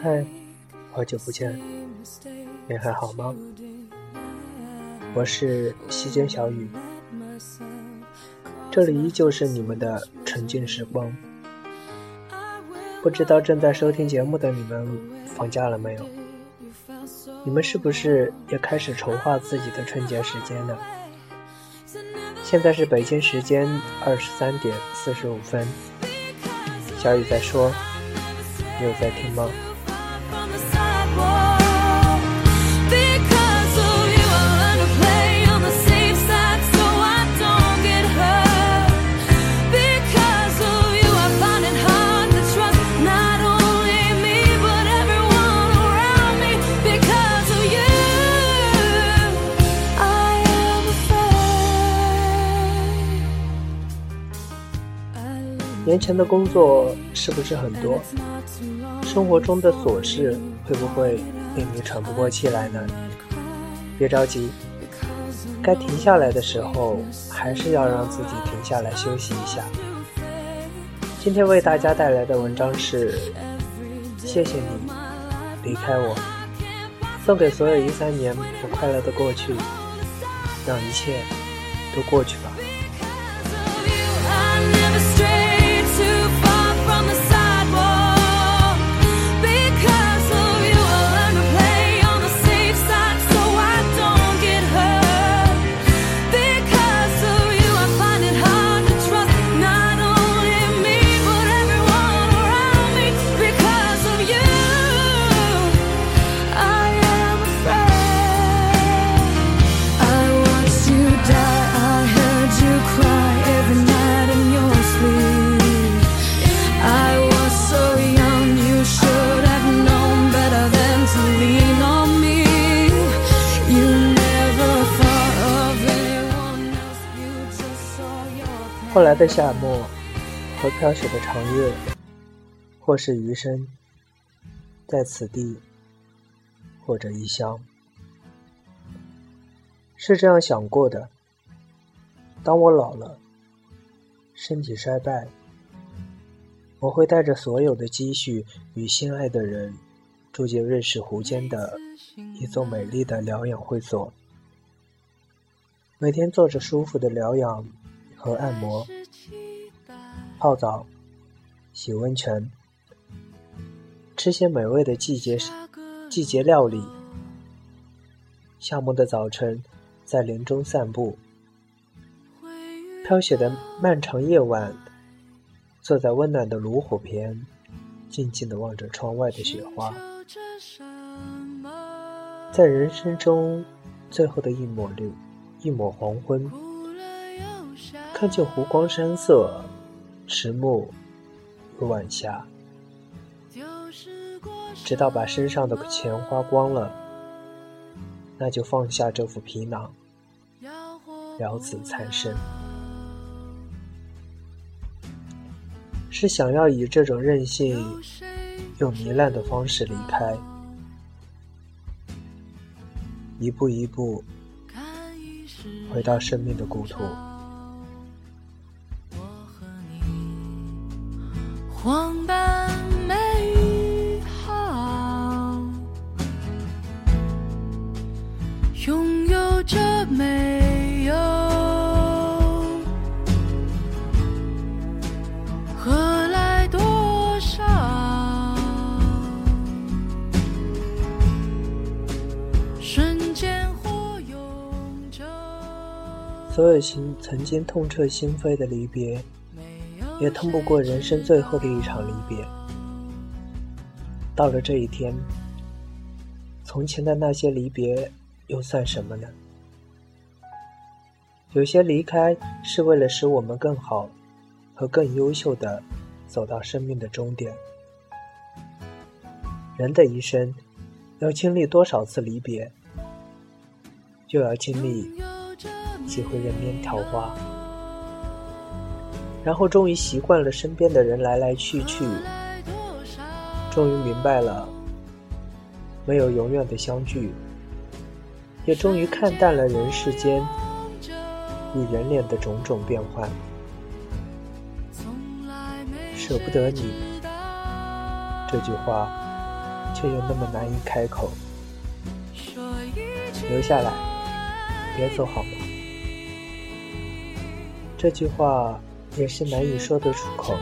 嗨，好久不见，你还好吗？我是西间小雨，这里依旧是你们的纯净时光。不知道正在收听节目的你们放假了没有？你们是不是也开始筹划自己的春节时间了？现在是北京时间二十三点四十五分，小雨在说，你有在听吗？年前的工作是不是很多？生活中的琐事会不会令你喘不过气来呢？别着急，该停下来的时候，还是要让自己停下来休息一下。今天为大家带来的文章是：谢谢你离开我，送给所有一三年不快乐的过去，让一切都过去吧。后来的夏末和飘雪的长夜，或是余生，在此地，或者异乡，是这样想过的。当我老了，身体衰败，我会带着所有的积蓄与心爱的人，住进瑞士湖间的一座美丽的疗养会所，每天做着舒服的疗养。和按摩、泡澡、洗温泉，吃些美味的季节季节料理。夏末的早晨，在林中散步；飘雪的漫长夜晚，坐在温暖的炉火边，静静的望着窗外的雪花。在人生中最后的一抹绿，一抹黄昏。看见湖光山色，迟暮晚霞，直到把身上的钱花光了，那就放下这副皮囊，了此残生。是想要以这种任性又糜烂的方式离开，一步一步回到生命的故土。没有，何来多少？所有心曾经痛彻心扉的离别。也通不过人生最后的一场离别。到了这一天，从前的那些离别又算什么呢？有些离开是为了使我们更好和更优秀的走到生命的终点。人的一生要经历多少次离别，就要经历几回人面桃花。然后终于习惯了身边的人来来去去，终于明白了，没有永远的相聚，也终于看淡了人世间与人脸的种种变幻。舍不得你，这句话却又那么难以开口。留下来，别走好吗？这句话也是难以说得出口。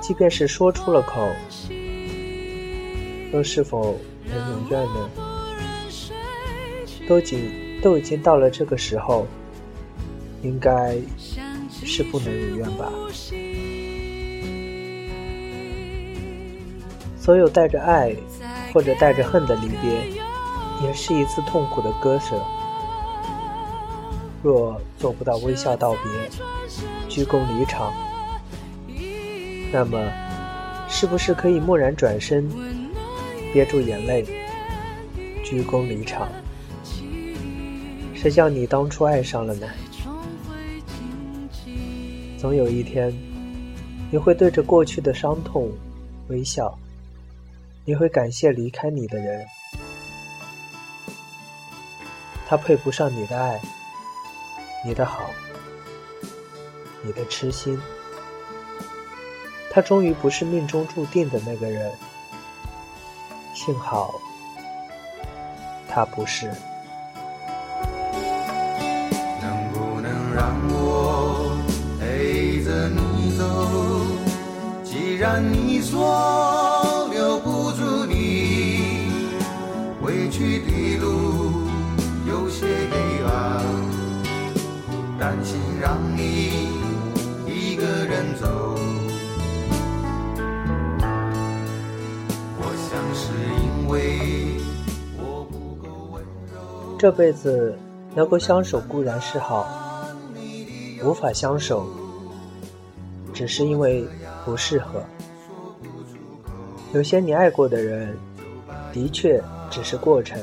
即便是说出了口，又是否能如愿呢？都仅都已经到了这个时候，应该是不能如愿吧。所有带着爱或者带着恨的离别，也是一次痛苦的割舍。若做不到微笑道别，鞠躬离场，那么是不是可以蓦然转身，憋住眼泪，鞠躬离场？谁叫你当初爱上了呢？总有一天，你会对着过去的伤痛微笑。你会感谢离开你的人，他配不上你的爱，你的好，你的痴心。他终于不是命中注定的那个人，幸好他不是。说留不住你说。去的路有些黑暗，担心让你一个人走。我想是因为我不够温柔。这辈子能够相守固然是好，无法相守，只是因为不适合。有些你爱过的人，的确。只是过程，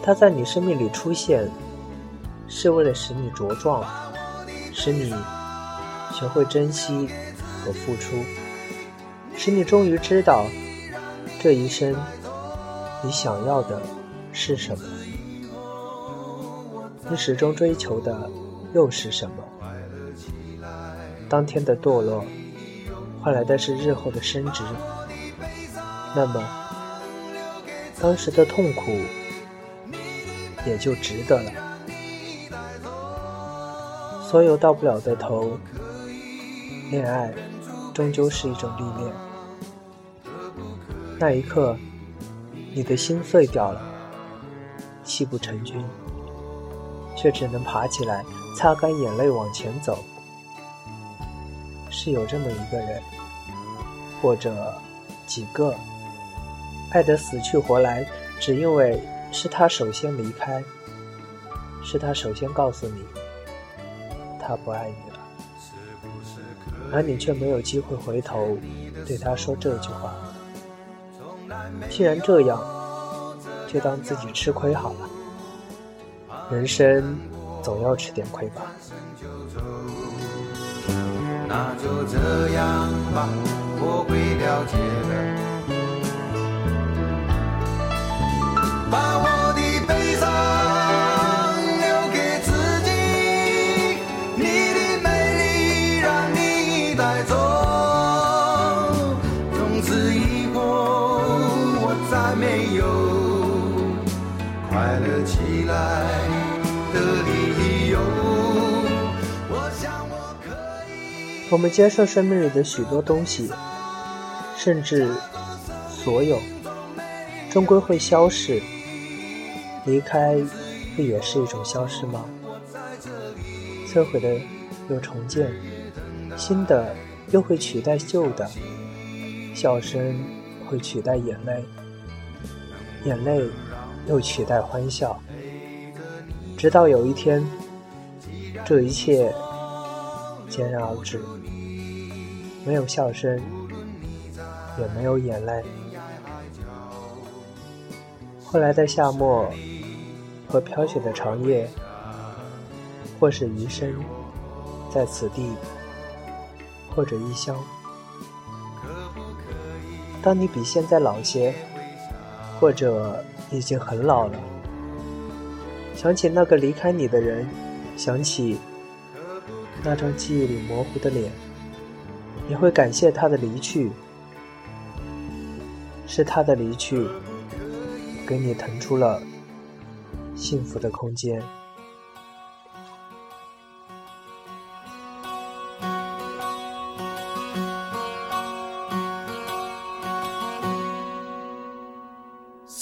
他在你生命里出现，是为了使你茁壮，使你学会珍惜和付出，使你终于知道这一生你想要的是什么，你始终追求的又是什么？当天的堕落换来的是日后的升值，那么。当时的痛苦也就值得了。所有到不了的头，恋爱终究是一种历练。那一刻，你的心碎掉了，泣不成军，却只能爬起来，擦干眼泪往前走。是有这么一个人，或者几个。爱得死去活来，只因为是他首先离开，是他首先告诉你，他不爱你了，而你却没有机会回头对他说这句话。既然这样，就当自己吃亏好了。人生总要吃点亏吧。那就这样吧，我会了解的。把我的悲伤留给自己，你的美丽让你带走。从此以后，我再没有快乐起来的理由。我们接受生命里的许多东西，甚至所有，终归会消逝。离开，不也是一种消失吗？摧毁的又重建，新的又会取代旧的，笑声会取代眼泪，眼泪又取代欢笑，直到有一天，这一切戛然而止，没有笑声，也没有眼泪。后来的夏末。和飘雪的长夜，或是余生在此地，或者异乡，当你比现在老些，或者已经很老了，想起那个离开你的人，想起那张记忆里模糊的脸，你会感谢他的离去，是他的离去，给你腾出了幸福的空间。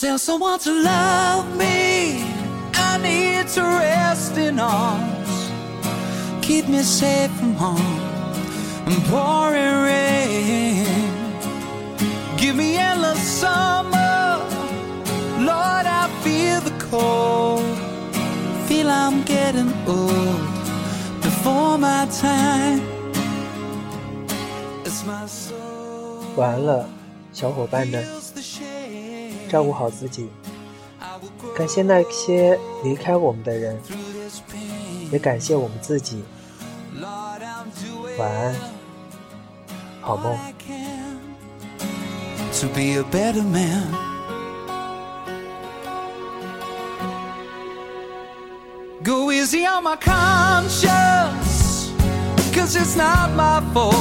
Tell someone to love me. I need to rest in arms. Keep me safe from harm and pouring rain. Give me endless summer. Lord, I feel the cold. Feel I'm getting old before my time. It's my soul. 晚安了，小伙伴们.照顾好自己。感谢那些离开我们的人.也感谢我们自己。Lord, I'm doing 晚安，好 all 梦。 I can to be a better man. Go easy on my conscience, cause it's not my fault.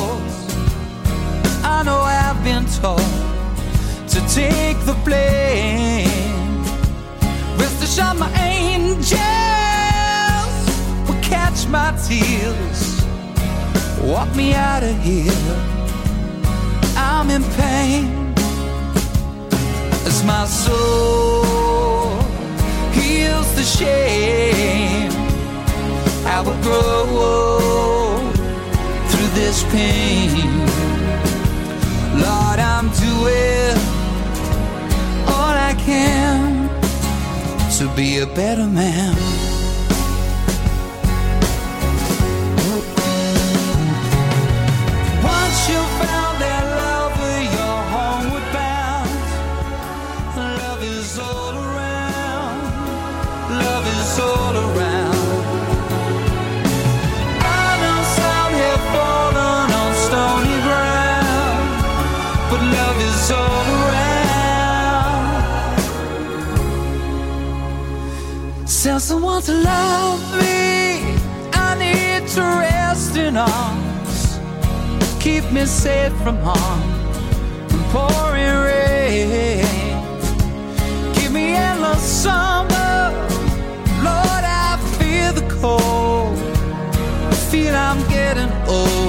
I know I've been taught to take the blame. Rest assured, my angels will catch my tears, walk me out of here. I'm in pain as my soul heals the shame. I will grow through this pain. Lord, I'm doing all I can to be a better man. Someone to love me. I need to rest in arms keep me safe from harm and pouring rain. Give me endless summer, Lord. I feel the cold. I feel I'm getting old.